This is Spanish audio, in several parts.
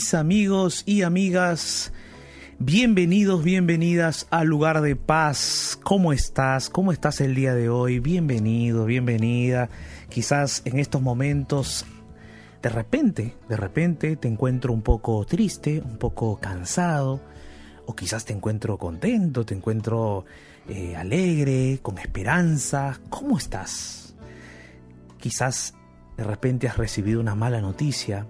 mis amigos y amigas. Bienvenidos, bienvenidas al lugar de paz. ¿Cómo estás? ¿Cómo estás el día de hoy? Bienvenido, bienvenida. Quizás en estos momentos, de repente, de repente te encuentro un poco triste, un poco cansado, o quizás te encuentro contento, te encuentro eh, alegre, con esperanza. ¿Cómo estás? Quizás de repente has recibido una mala noticia,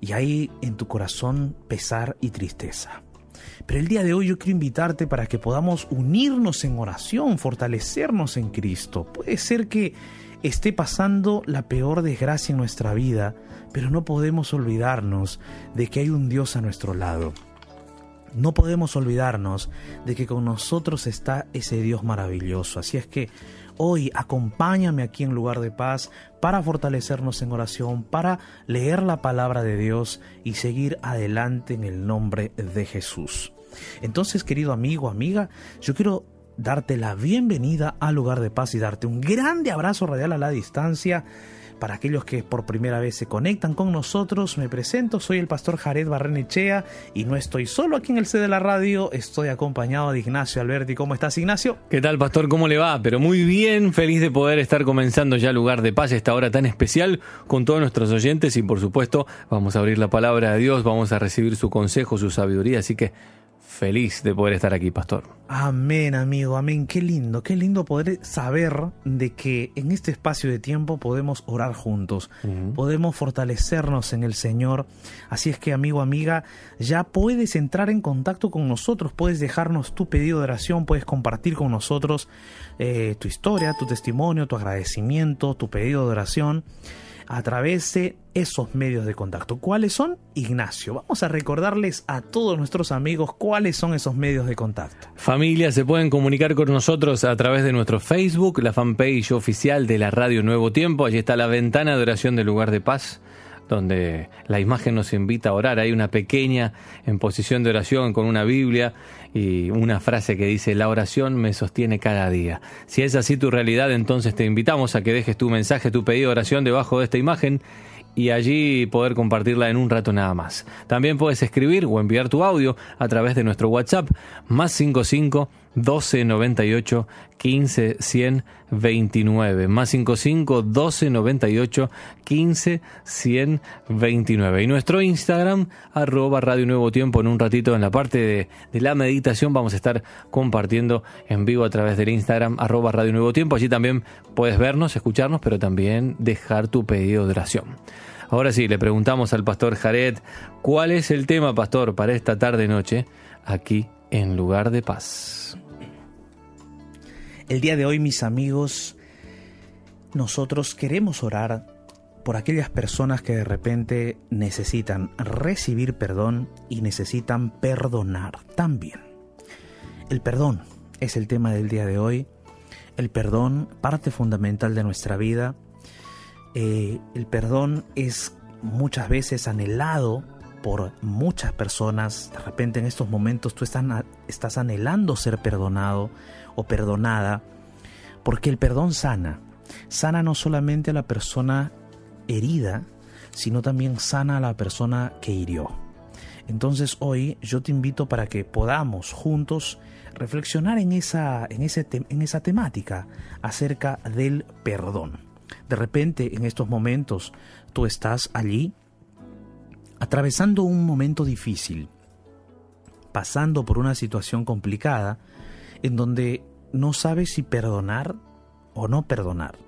y hay en tu corazón pesar y tristeza. Pero el día de hoy yo quiero invitarte para que podamos unirnos en oración, fortalecernos en Cristo. Puede ser que esté pasando la peor desgracia en nuestra vida, pero no podemos olvidarnos de que hay un Dios a nuestro lado. No podemos olvidarnos de que con nosotros está ese Dios maravilloso. Así es que hoy acompáñame aquí en lugar de paz para fortalecernos en oración, para leer la palabra de Dios y seguir adelante en el nombre de Jesús. Entonces, querido amigo, amiga, yo quiero darte la bienvenida al lugar de paz y darte un grande abrazo radial a la distancia para aquellos que por primera vez se conectan con nosotros, me presento, soy el pastor Jared Barrenechea y no estoy solo aquí en el C de la radio, estoy acompañado de Ignacio Alberti. ¿Cómo estás, Ignacio? ¿Qué tal, pastor? ¿Cómo le va? Pero muy bien, feliz de poder estar comenzando ya Lugar de Paz, esta hora tan especial con todos nuestros oyentes y por supuesto vamos a abrir la palabra de Dios, vamos a recibir su consejo, su sabiduría, así que feliz de poder estar aquí, pastor. Amén, amigo, amén. Qué lindo, qué lindo poder saber de que en este espacio de tiempo podemos orar juntos, podemos fortalecernos en el Señor. Así es que, amigo, amiga, ya puedes entrar en contacto con nosotros, puedes dejarnos tu pedido de oración, puedes compartir con nosotros eh, tu historia, tu testimonio, tu agradecimiento, tu pedido de oración a través de esos medios de contacto. ¿Cuáles son? Ignacio, vamos a recordarles a todos nuestros amigos cuáles son esos medios de contacto. Familia, se pueden comunicar con nosotros a través de nuestro Facebook, la fanpage oficial de la Radio Nuevo Tiempo. Allí está la ventana de oración del lugar de paz donde la imagen nos invita a orar. Hay una pequeña en posición de oración con una Biblia y una frase que dice, la oración me sostiene cada día. Si es así tu realidad, entonces te invitamos a que dejes tu mensaje, tu pedido de oración debajo de esta imagen y allí poder compartirla en un rato nada más. También puedes escribir o enviar tu audio a través de nuestro WhatsApp más 55 12 98 15 100 29 más 55 12 98 15 100 29 y nuestro Instagram arroba Radio Nuevo Tiempo en un ratito en la parte de, de, la meditación vamos a estar compartiendo en vivo a través del Instagram arroba Radio Nuevo Tiempo. Allí también puedes vernos, escucharnos pero también dejar tu pedido de oración. Ahora sí, le preguntamos al pastor Jared, ¿cuál es el tema, pastor, para esta tarde-noche aquí en Lugar de Paz? El día de hoy, mis amigos, nosotros queremos orar por aquellas personas que de repente necesitan recibir perdón y necesitan perdonar también. El perdón es el tema del día de hoy. El perdón, parte fundamental de nuestra vida, eh, el perdón es muchas veces anhelado por muchas personas. De repente en estos momentos tú estás, estás anhelando ser perdonado o perdonada, porque el perdón sana. Sana no solamente a la persona herida, sino también sana a la persona que hirió. Entonces hoy yo te invito para que podamos juntos reflexionar en esa, en en esa temática acerca del perdón. De repente en estos momentos tú estás allí atravesando un momento difícil, pasando por una situación complicada en donde no sabes si perdonar o no perdonar.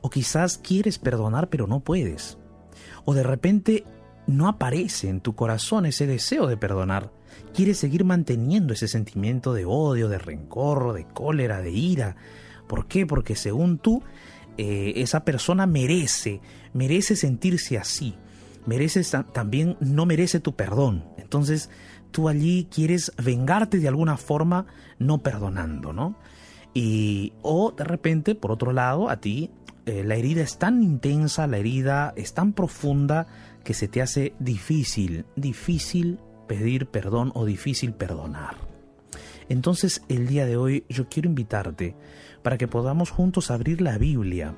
O quizás quieres perdonar pero no puedes. O de repente no aparece en tu corazón ese deseo de perdonar. Quieres seguir manteniendo ese sentimiento de odio, de rencor, de cólera, de ira. ¿Por qué? Porque según tú eh, esa persona merece, merece sentirse así, merece también no merece tu perdón. Entonces tú allí quieres vengarte de alguna forma no perdonando, ¿no? Y o de repente, por otro lado, a ti eh, la herida es tan intensa, la herida es tan profunda que se te hace difícil, difícil pedir perdón o difícil perdonar. Entonces el día de hoy yo quiero invitarte para que podamos juntos abrir la Biblia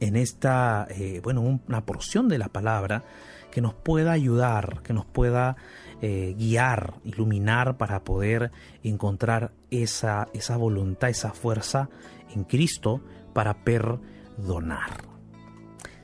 en esta, eh, bueno, una porción de la palabra que nos pueda ayudar, que nos pueda eh, guiar, iluminar para poder encontrar esa, esa voluntad, esa fuerza en Cristo para perdonar.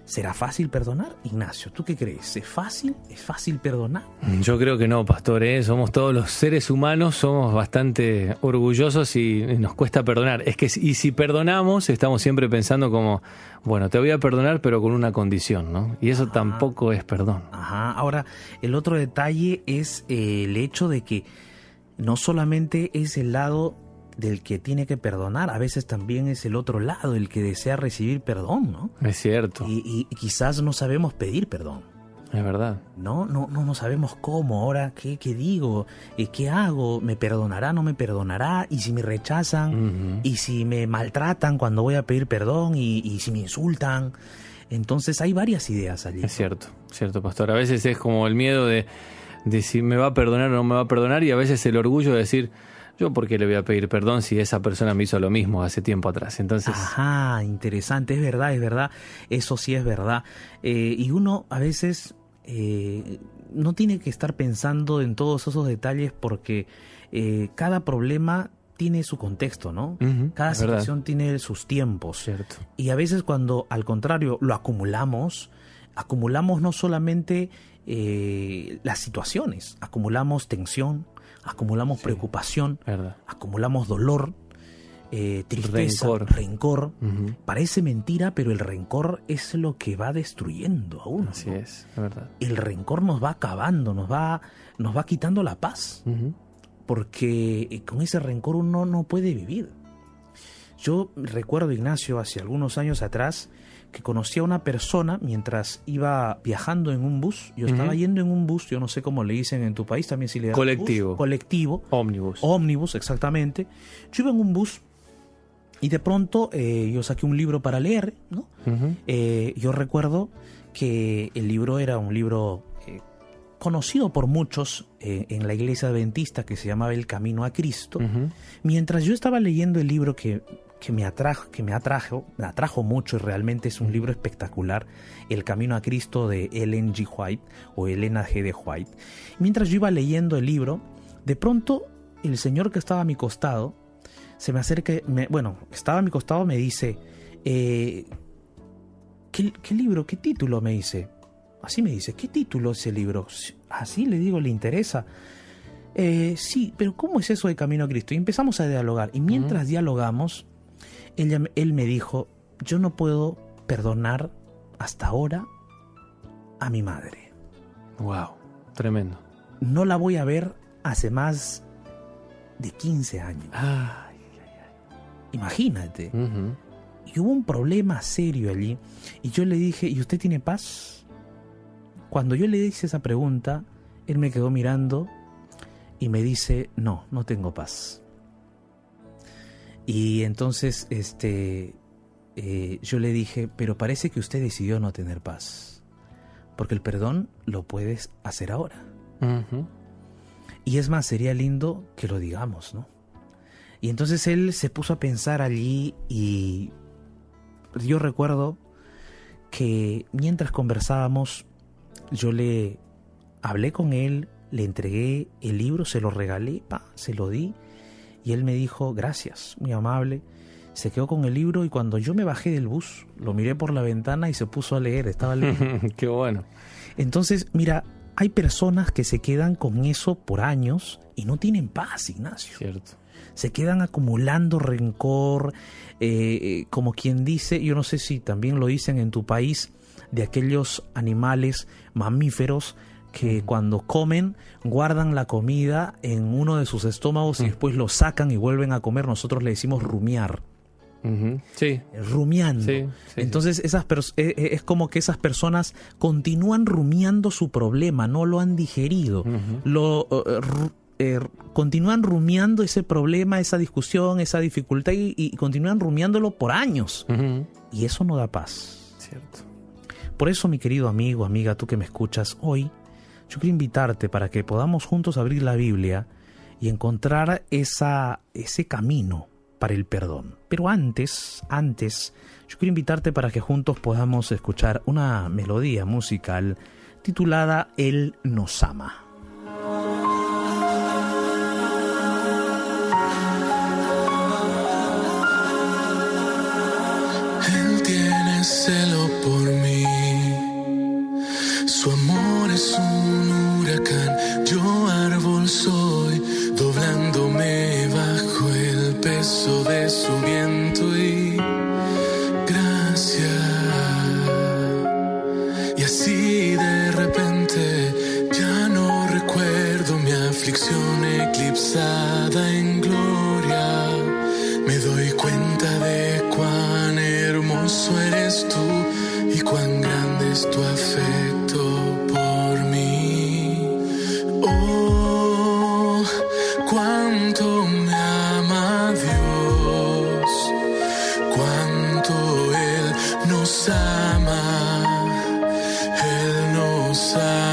¿Será fácil perdonar? Ignacio, ¿tú qué crees? ¿Es fácil? ¿Es fácil perdonar? Yo creo que no, pastor. ¿eh? Somos todos los seres humanos, somos bastante orgullosos y nos cuesta perdonar. Es que y si perdonamos, estamos siempre pensando como, bueno, te voy a perdonar, pero con una condición, ¿no? Y eso tampoco es perdón. Ajá. Ahora, el otro detalle es eh, el hecho de que no solamente es el lado del que tiene que perdonar, a veces también es el otro lado, el que desea recibir perdón, ¿no? Es cierto. Y, quizás no sabemos pedir perdón. Es verdad. No, no, no, no sabemos cómo. Ahora, ¿qué, qué digo? Eh, ¿Qué hago? ¿Me perdonará? ¿No me perdonará? ¿Y si me rechazan? ¿Y si me maltratan cuando voy a pedir perdón? ¿Y, si me insultan? Entonces hay varias ideas allí. Es cierto, cierto, pastor. A veces es como el miedo de, de si me va a perdonar o no me va a perdonar y a veces el orgullo de decir, yo por qué le voy a pedir perdón si esa persona me hizo lo mismo hace tiempo atrás. Entonces. Ajá, interesante, es verdad, es verdad. Eso sí es verdad. Eh, y uno a veces eh, no tiene que estar pensando en todos esos detalles porque eh, cada problema tiene su contexto, ¿no? Cada situación tiene sus tiempos. Cierto. Y a veces cuando al contrario lo acumulamos, acumulamos no solamente las situaciones, acumulamos tensión, acumulamos preocupación, acumulamos dolor, eh, tristeza, rencor. Parece mentira, pero el rencor es lo que va destruyendo a uno. Así es, verdad. El rencor nos va acabando, nos va, nos va quitando la paz, porque eh, con ese rencor uno no puede vivir. Yo recuerdo, Ignacio, hace algunos años atrás, que conocí a una persona mientras iba viajando en un bus. Yo estaba yendo en un bus, yo no sé cómo le dicen en tu país, también si le Colectivo. colectivo. Ómnibus. Ómnibus, exactamente. Yo iba en un bus y de pronto eh, yo saqué un libro para leer, ¿no? Eh, yo recuerdo que el libro era un libro eh, conocido por muchos en la iglesia adventista que se llamaba El Camino a Cristo. Mientras yo estaba leyendo el libro que que me atrajo, que me atrajo, me atrajo mucho y realmente es un libro espectacular, El Camino a Cristo de Ellen G. White o Elena G. de White. Mientras yo iba leyendo el libro, de pronto el señor que estaba a mi costado se me acerca, me, bueno, estaba a mi costado me dice, eh, ¿qué, libro, qué título? Me dice. Así me dice, ¿qué título es el libro? Así le digo, ¿le interesa? Eh, sí, pero ¿cómo es eso de Camino a Cristo? Y empezamos a dialogar. Y mientras dialogamos, él me dijo, yo no puedo perdonar hasta ahora a mi madre. Wow, tremendo. No la voy a ver hace más de 15 años. Imagínate. Y hubo un problema serio allí. Y yo le dije, ¿y usted tiene paz? Cuando yo le hice esa pregunta, él me quedó mirando y me dice, no, no tengo paz. Y entonces este, eh, yo le dije, pero parece que usted decidió no tener paz, porque el perdón lo puedes hacer ahora. Y es más, sería lindo que lo digamos, ¿no? Y entonces él se puso a pensar allí y yo recuerdo que mientras conversábamos, yo le hablé con él, le entregué el libro, se lo regalé, pa, se lo di y él me dijo, gracias, muy amable. Se quedó con el libro y cuando yo me bajé del bus, lo miré por la ventana y se puso a leer, estaba leyendo. Qué bueno. Entonces, mira, hay personas que se quedan con eso por años y no tienen paz, Ignacio. Cierto. Se quedan acumulando rencor, eh, eh, como quien dice, yo no sé si también lo dicen en tu país, de aquellos animales mamíferos que cuando comen guardan la comida en uno de sus estómagos y mm. después lo sacan y vuelven a comer. Nosotros le decimos rumiar. Sí. Rumiando. Entonces esas e, e, es como que esas personas continúan rumiando su problema, no lo han digerido. Lo eh, continúan rumiando ese problema, esa discusión, esa dificultad y, continúan rumiándolo por años. Y eso no da paz. Cierto. Por eso, mi querido amigo, amiga, tú que me escuchas hoy, yo quiero invitarte para que podamos juntos abrir la Biblia y encontrar esa, ese camino para el perdón. Pero antes, antes, yo quiero invitarte para que juntos podamos escuchar una melodía musical titulada Él nos ama. Él tiene celo por mí. de su viento y gracia. Y así de repente ya no recuerdo mi aflicción eclipsada en inside.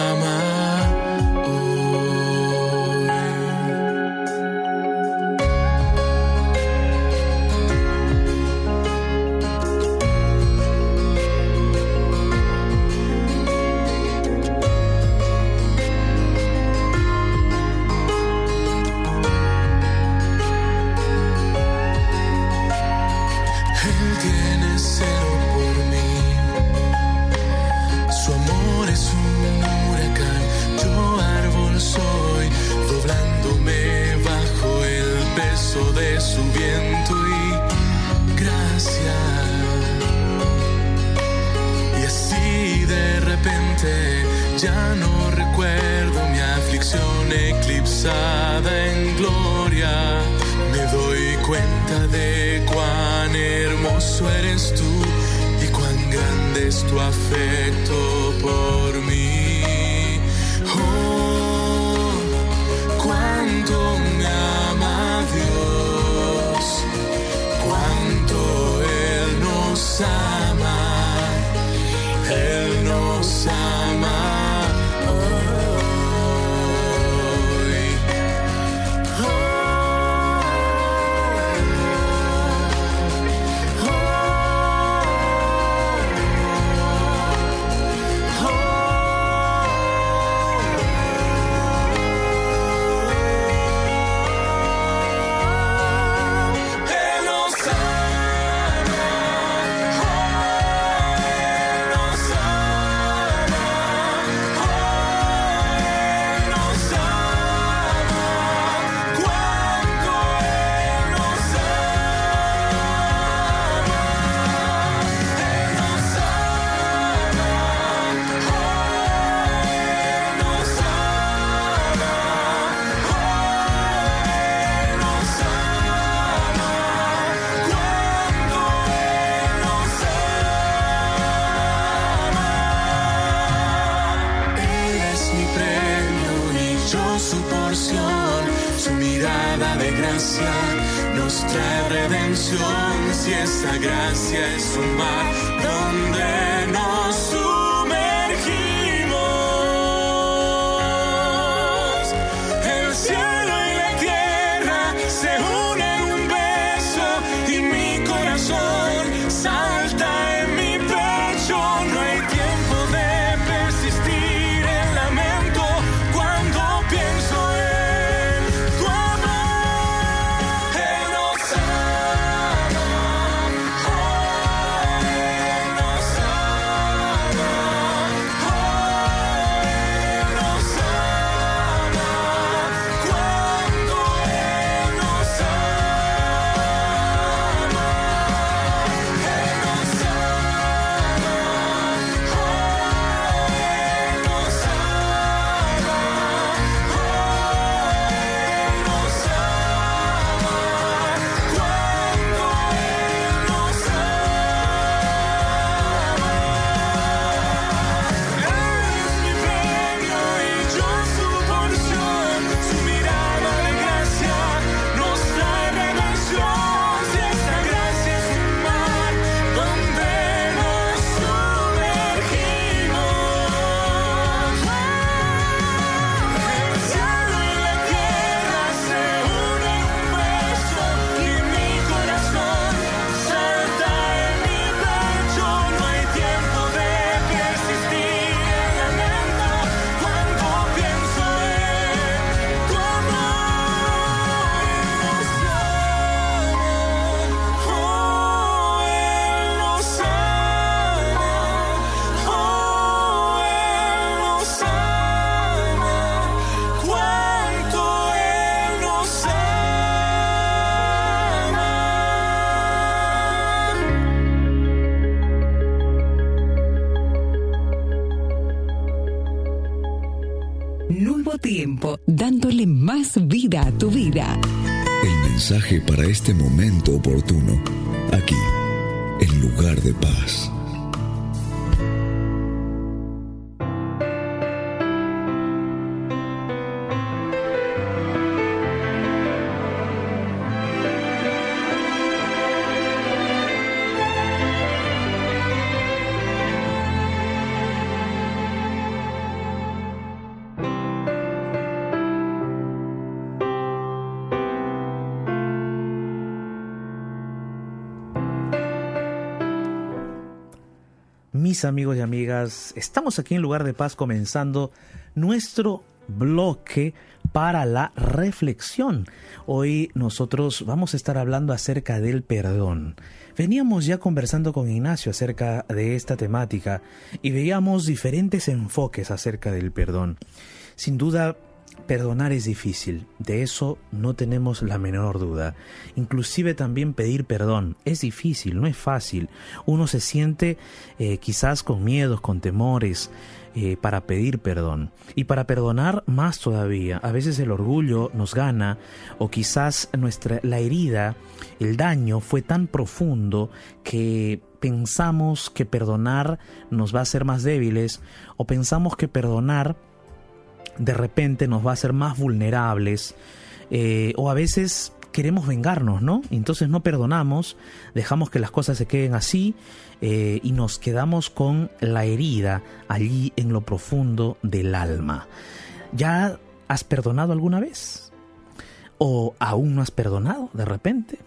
gracia nos trae redención, si esa gracia es un mar donde no este momento oportuno, Mis amigos y amigas, estamos aquí en Lugar de Paz comenzando nuestro bloque para la reflexión. Hoy nosotros vamos a estar hablando acerca del perdón. Veníamos ya conversando con Ignacio acerca de esta temática y veíamos diferentes enfoques acerca del perdón. Sin duda, Perdonar es difícil, de eso no tenemos la menor duda. Inclusive también pedir perdón es difícil, no es fácil. Uno se siente eh, quizás con miedos, con temores eh, para pedir perdón. Y para perdonar más todavía. A veces el orgullo nos gana o quizás nuestra, la herida, el daño fue tan profundo que pensamos que perdonar nos va a hacer más débiles o pensamos que perdonar de repente nos va a hacer más vulnerables eh, o a veces queremos vengarnos, ¿no? Entonces no perdonamos, dejamos que las cosas se queden así eh, y nos quedamos con la herida allí en lo profundo del alma. ¿Ya has perdonado alguna vez? ¿O aún no has perdonado de repente?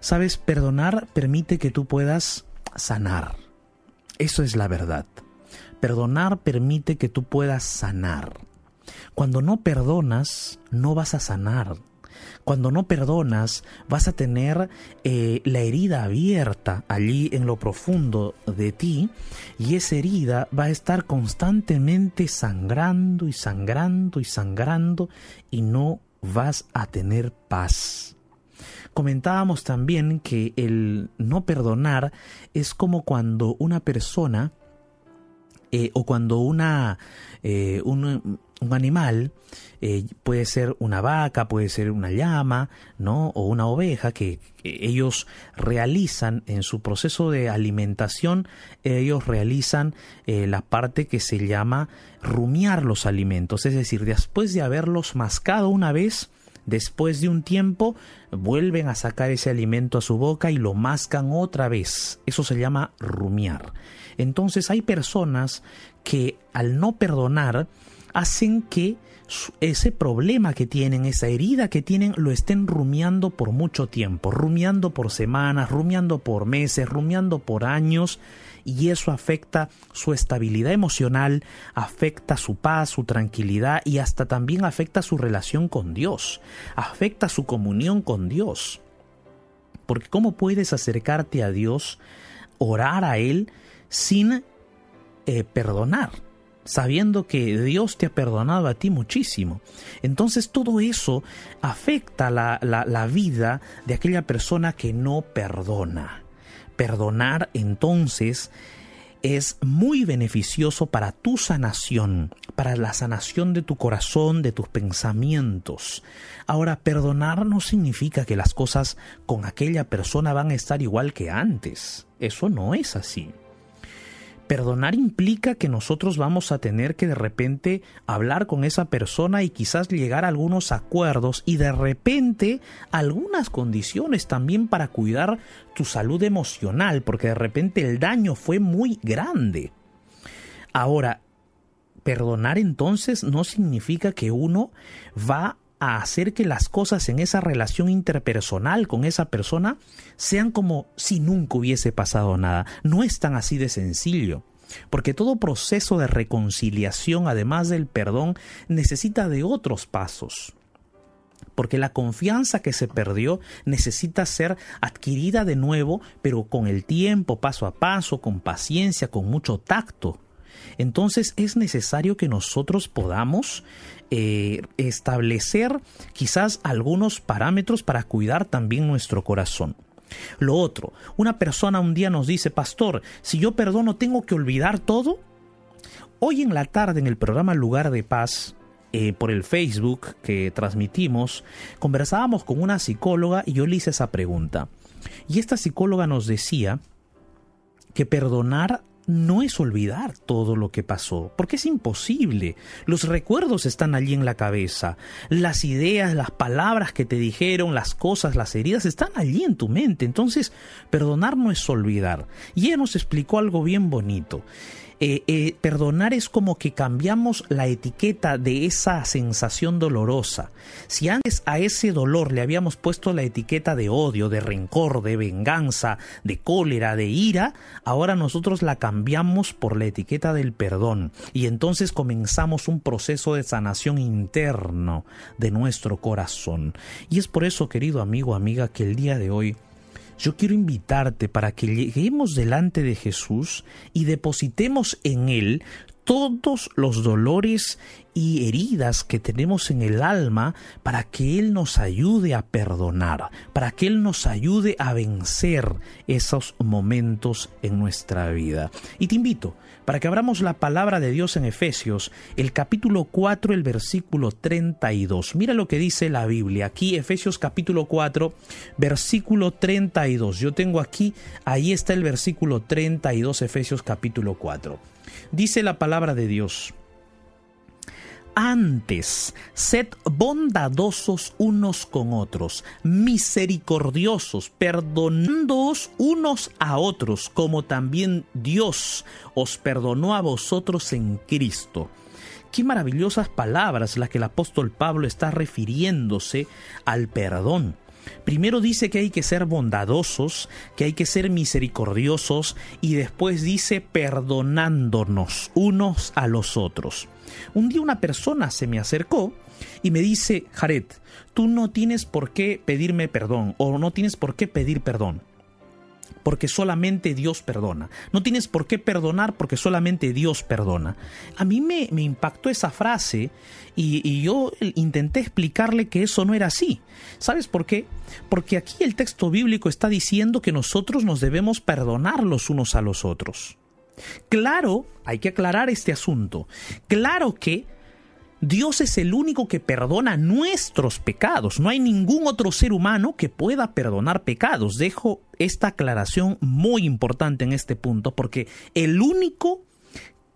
Sabes, perdonar permite que tú puedas sanar. Eso es la verdad. Perdonar permite que tú puedas sanar. Cuando no perdonas, no vas a sanar. Cuando no perdonas, vas a tener eh, la herida abierta allí en lo profundo de ti y esa herida va a estar constantemente sangrando y sangrando y sangrando y no vas a tener paz. Comentábamos también que el no perdonar es como cuando una persona eh, o cuando una, eh, un animal eh, puede ser una vaca, puede ser una llama, ¿no? O una oveja que, ellos realizan en su proceso de alimentación, ellos realizan eh, la parte que se llama rumiar los alimentos, es decir, después de haberlos mascado una vez, después de un tiempo vuelven a sacar ese alimento a su boca y lo mascan otra vez. Eso se llama rumiar. Entonces hay personas que al no perdonar, hacen que ese problema que tienen, esa herida que tienen, lo estén rumiando por mucho tiempo, rumiando por semanas, rumiando por meses, rumiando por años, y eso afecta su estabilidad emocional, afecta su paz, su tranquilidad y hasta también afecta su relación con Dios, afecta su comunión con Dios. Porque ¿cómo puedes acercarte a Dios, orar a Él, sin eh, perdonar? Sabiendo que Dios te ha perdonado a ti muchísimo. Entonces todo eso afecta la, la, vida de aquella persona que no perdona. Perdonar entonces es muy beneficioso para tu sanación, para la sanación de tu corazón, de tus pensamientos. Ahora, perdonar no significa que las cosas con aquella persona van a estar igual que antes. Eso no es así. Perdonar implica que nosotros vamos a tener que de repente hablar con esa persona y quizás llegar a algunos acuerdos y de repente algunas condiciones también para cuidar tu salud emocional, porque de repente el daño fue muy grande. Ahora, perdonar entonces no significa que uno va a hacer que las cosas en esa relación interpersonal con esa persona sean como si nunca hubiese pasado nada. No es tan así de sencillo. Porque todo proceso de reconciliación, además del perdón, necesita de otros pasos. Porque la confianza que se perdió necesita ser adquirida de nuevo, pero con el tiempo, paso a paso, con paciencia, con mucho tacto. Entonces es necesario que nosotros podamos eh, establecer quizás algunos parámetros para cuidar también nuestro corazón. Lo otro, una persona un día nos dice, pastor, si yo perdono, ¿tengo que olvidar todo? Hoy en la tarde en el programa Lugar de Paz, eh, por el Facebook que transmitimos, conversábamos con una psicóloga y yo le hice esa pregunta. Y esta psicóloga nos decía que perdonar no es olvidar todo lo que pasó, porque es imposible. Los recuerdos están allí en la cabeza. Las ideas, las palabras que te dijeron, las cosas, las heridas están allí en tu mente. Entonces, perdonar no es olvidar. Y ella nos explicó algo bien bonito. Eh, eh, perdonar es como que cambiamos la etiqueta de esa sensación dolorosa. Si antes a ese dolor le habíamos puesto la etiqueta de odio, de rencor, de venganza, de cólera, de ira, ahora nosotros la cambiamos por la etiqueta del perdón y entonces comenzamos un proceso de sanación interno de nuestro corazón. Y es por eso, querido amigo, amiga, que el día de hoy yo quiero invitarte para que lleguemos delante de Jesús y depositemos en Él todos los dolores y heridas que tenemos en el alma para que Él nos ayude a perdonar, para que Él nos ayude a vencer esos momentos en nuestra vida. Y te invito para que abramos la palabra de Dios en Efesios, el capítulo 4, el versículo 32. Mira lo que dice la Biblia. Aquí Efesios capítulo 4, versículo 32. Yo tengo aquí, ahí está el versículo 32, Efesios capítulo 4. Dice la palabra de Dios. Antes, sed bondadosos unos con otros, misericordiosos, perdonándoos unos a otros, como también Dios os perdonó a vosotros en Cristo. Qué maravillosas palabras las que el apóstol Pablo está refiriéndose al perdón. Primero dice que hay que ser bondadosos, que hay que ser misericordiosos y después dice perdonándonos unos a los otros. Un día una persona se me acercó y me dice, Jared, tú no tienes por qué pedirme perdón o no tienes por qué pedir perdón porque solamente Dios perdona. No tienes por qué perdonar porque solamente Dios perdona. A mí me, me impactó esa frase y, y, yo intenté explicarle que eso no era así. ¿Sabes por qué? Porque aquí el texto bíblico está diciendo que nosotros nos debemos perdonar los unos a los otros. Claro, hay que aclarar este asunto. Claro que Dios es el único que perdona nuestros pecados. No hay ningún otro ser humano que pueda perdonar pecados. Dejo esta aclaración muy importante en este punto porque el único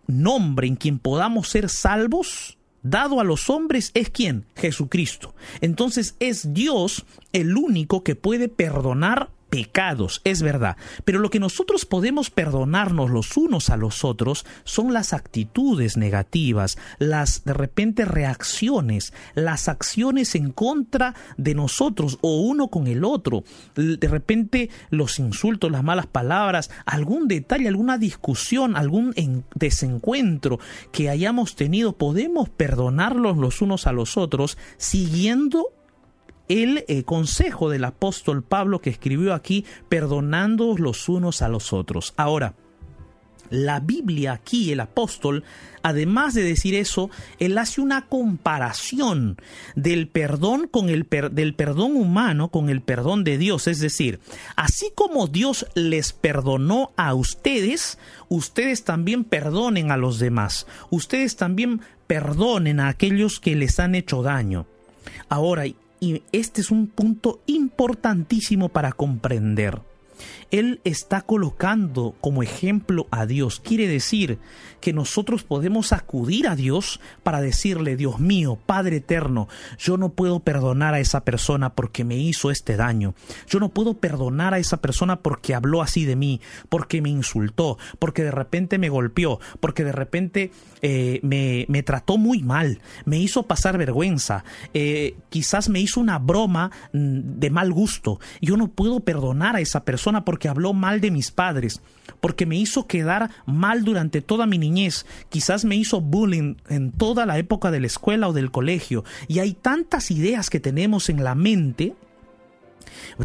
nombre en quien podamos ser salvos dado a los hombres es quien? Jesucristo. Entonces es Dios el único que puede perdonar pecados, es verdad, pero lo que nosotros podemos perdonarnos los unos a los otros son las actitudes negativas, las de repente reacciones, las acciones en contra de nosotros o uno con el otro, de repente los insultos, las malas palabras, algún detalle, alguna discusión, algún desencuentro que hayamos tenido, podemos perdonarlos los unos a los otros siguiendo el eh, consejo del apóstol Pablo que escribió aquí, perdonando los unos a los otros. Ahora, la Biblia aquí, el apóstol, además de decir eso, él hace una comparación del perdón con el del perdón humano con el perdón de Dios, es decir, así como Dios les perdonó a ustedes, ustedes también perdonen a los demás. Ustedes también perdonen a aquellos que les han hecho daño. Ahora, y este es un punto importantísimo para comprender. Él está colocando como ejemplo a Dios. Quiere decir que nosotros podemos acudir a Dios para decirle, Dios mío, Padre eterno, yo no puedo perdonar a esa persona porque me hizo este daño. Yo no puedo perdonar a esa persona porque habló así de mí, porque me insultó, porque de repente me golpeó, porque de repente eh, me, trató muy mal, me hizo pasar vergüenza, eh, quizás me hizo una broma mm, de mal gusto. Yo no puedo perdonar a esa porque habló mal de mis padres, porque me hizo quedar mal durante toda mi niñez, quizás me hizo bullying en toda la época de la escuela o del colegio, y hay tantas ideas que tenemos en la mente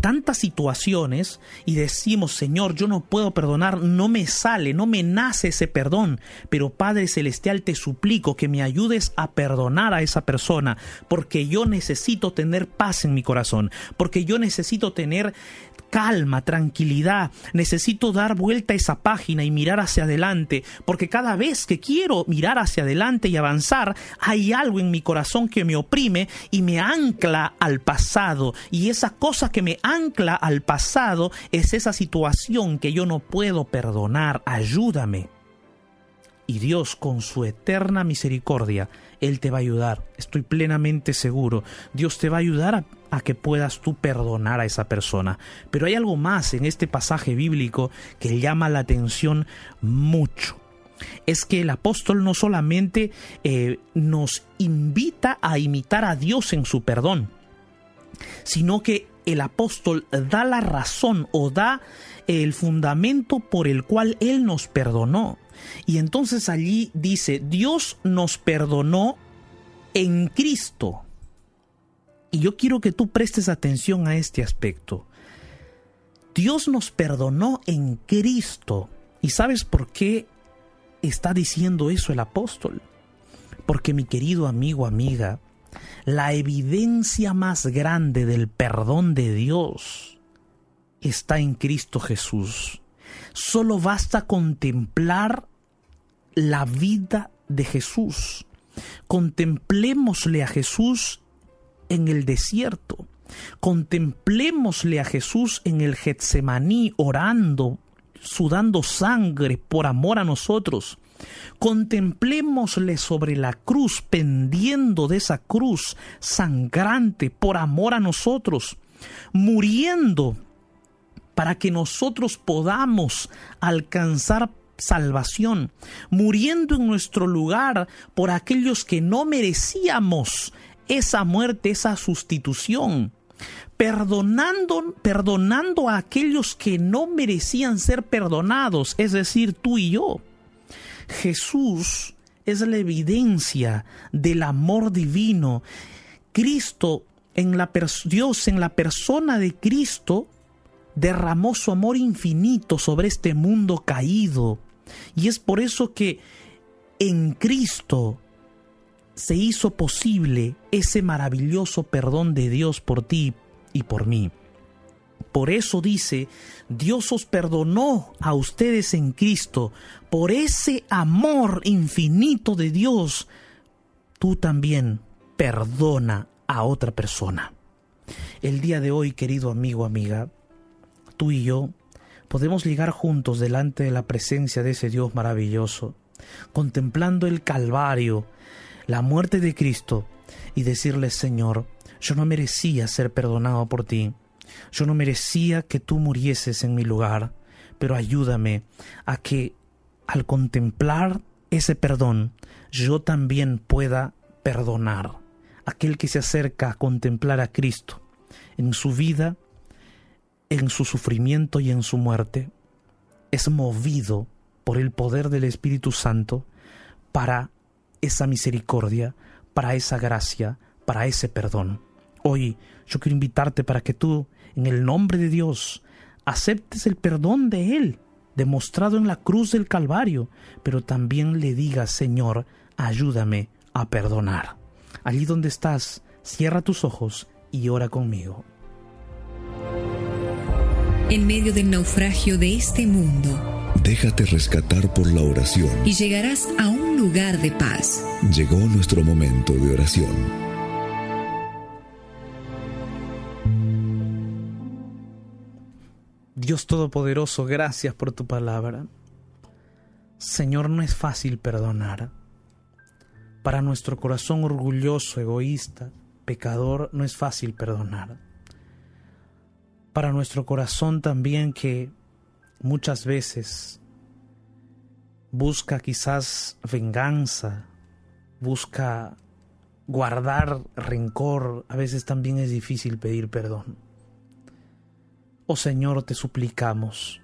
tantas situaciones y decimos, Señor, yo no puedo perdonar, no me sale, no me nace ese perdón, pero Padre Celestial, te suplico que me ayudes a perdonar a esa persona, porque yo necesito tener paz en mi corazón, porque yo necesito tener calma, tranquilidad. Necesito dar vuelta a esa página y mirar hacia adelante, porque cada vez que quiero mirar hacia adelante y avanzar, hay algo en mi corazón que me oprime y me ancla al pasado. Y esa cosa que me ancla al pasado es esa situación que yo no puedo perdonar. Ayúdame. Y Dios, con su eterna misericordia, Él te va a ayudar. Estoy plenamente seguro. Dios te va a ayudar a, a, que puedas tú perdonar a esa persona. Pero hay algo más en este pasaje bíblico que llama la atención mucho. Es que el apóstol no solamente eh, nos invita a imitar a Dios en su perdón, sino que el apóstol da la razón o da el fundamento por el cual Él nos perdonó. Y entonces allí dice, Dios nos perdonó en Cristo. Y yo quiero que tú prestes atención a este aspecto. Dios nos perdonó en Cristo. ¿Y sabes por qué está diciendo eso el apóstol? Porque mi querido amigo, amiga, la evidencia más grande del perdón de Dios está en Cristo Jesús. Solo basta contemplar la vida de Jesús. Contemplémosle a Jesús en el desierto. Contemplémosle a Jesús en el Getsemaní orando, sudando sangre por amor a nosotros. Contemplémosle sobre la cruz, pendiendo de esa cruz sangrante por amor a nosotros, muriendo para que nosotros podamos alcanzar salvación, muriendo en nuestro lugar por aquellos que no merecíamos esa muerte, esa sustitución, perdonando, perdonando a aquellos que no merecían ser perdonados, es decir, tú y yo. Jesús es la evidencia del amor divino. Cristo en la Dios en la persona de Cristo derramó su amor infinito sobre este mundo caído. Y es por eso que en Cristo se hizo posible ese maravilloso perdón de Dios por ti y por mí. Por eso dice, Dios os perdonó a ustedes en Cristo, por ese amor infinito de Dios, tú también perdona a otra persona. El día de hoy, querido amigo, amiga, tú y yo podemos llegar juntos delante de la presencia de ese Dios maravilloso, contemplando el Calvario, la muerte de Cristo, y decirle, Señor, yo no merecía ser perdonado por ti, yo no merecía que tú murieses en mi lugar, pero ayúdame a que al contemplar ese perdón, yo también pueda perdonar. Aquel que se acerca a contemplar a Cristo en su vida, en su sufrimiento y en su muerte, es movido por el poder del Espíritu Santo para esa misericordia, para esa gracia, para ese perdón. Hoy yo quiero invitarte para que tú, en el nombre de Dios, aceptes el perdón de Él, demostrado en la cruz del Calvario, pero también le digas, Señor, ayúdame a perdonar. Allí donde estás, cierra tus ojos y ora conmigo. En medio del naufragio de este mundo, Déjate rescatar por la oración. y llegarás a un lugar de paz. Llegó nuestro momento de oración. Dios Todopoderoso, gracias por tu palabra. Señor, no es fácil perdonar. Para nuestro corazón orgulloso, egoísta, pecador, no es fácil perdonar. Para nuestro corazón también que muchas veces busca quizás venganza, busca guardar rencor, a veces también es difícil pedir perdón. Oh Señor, te suplicamos,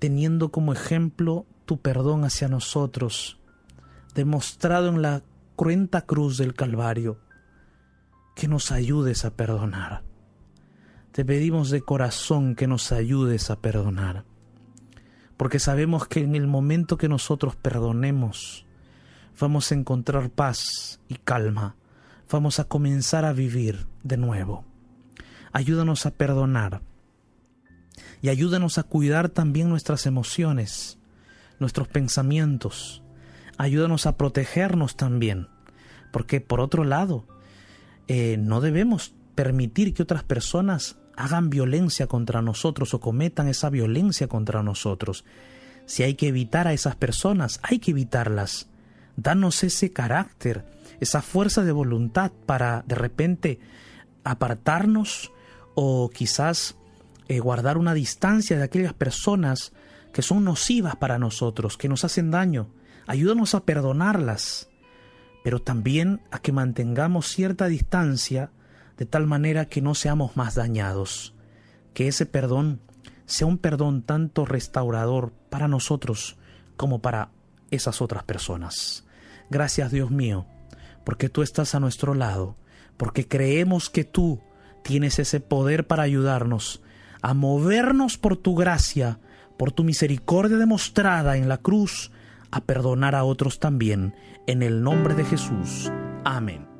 teniendo como ejemplo tu perdón hacia nosotros, demostrado en la cruenta cruz del Calvario, que nos ayudes a perdonar. Te pedimos de corazón que nos ayudes a perdonar, porque sabemos que en el momento que nosotros perdonemos, vamos a encontrar paz y calma, vamos a comenzar a vivir de nuevo. Ayúdanos a perdonar y ayúdanos a cuidar también nuestras emociones, nuestros pensamientos. Ayúdanos a protegernos también, porque por otro lado, eh, no debemos permitir que otras personas hagan violencia contra nosotros o cometan esa violencia contra nosotros. Si hay que evitar a esas personas, hay que evitarlas. Danos ese carácter, esa fuerza de voluntad para de repente apartarnos o quizás eh, guardar una distancia de aquellas personas que son nocivas para nosotros, que nos hacen daño. Ayúdanos a perdonarlas, pero también a que mantengamos cierta distancia de tal manera que no seamos más dañados. Que ese perdón sea un perdón tanto restaurador para nosotros como para esas otras personas. Gracias Dios mío, porque tú estás a nuestro lado, porque creemos que tú tienes ese poder para ayudarnos a movernos por tu gracia, por tu misericordia demostrada en la cruz, a perdonar a otros también, en el nombre de Jesús. Amén.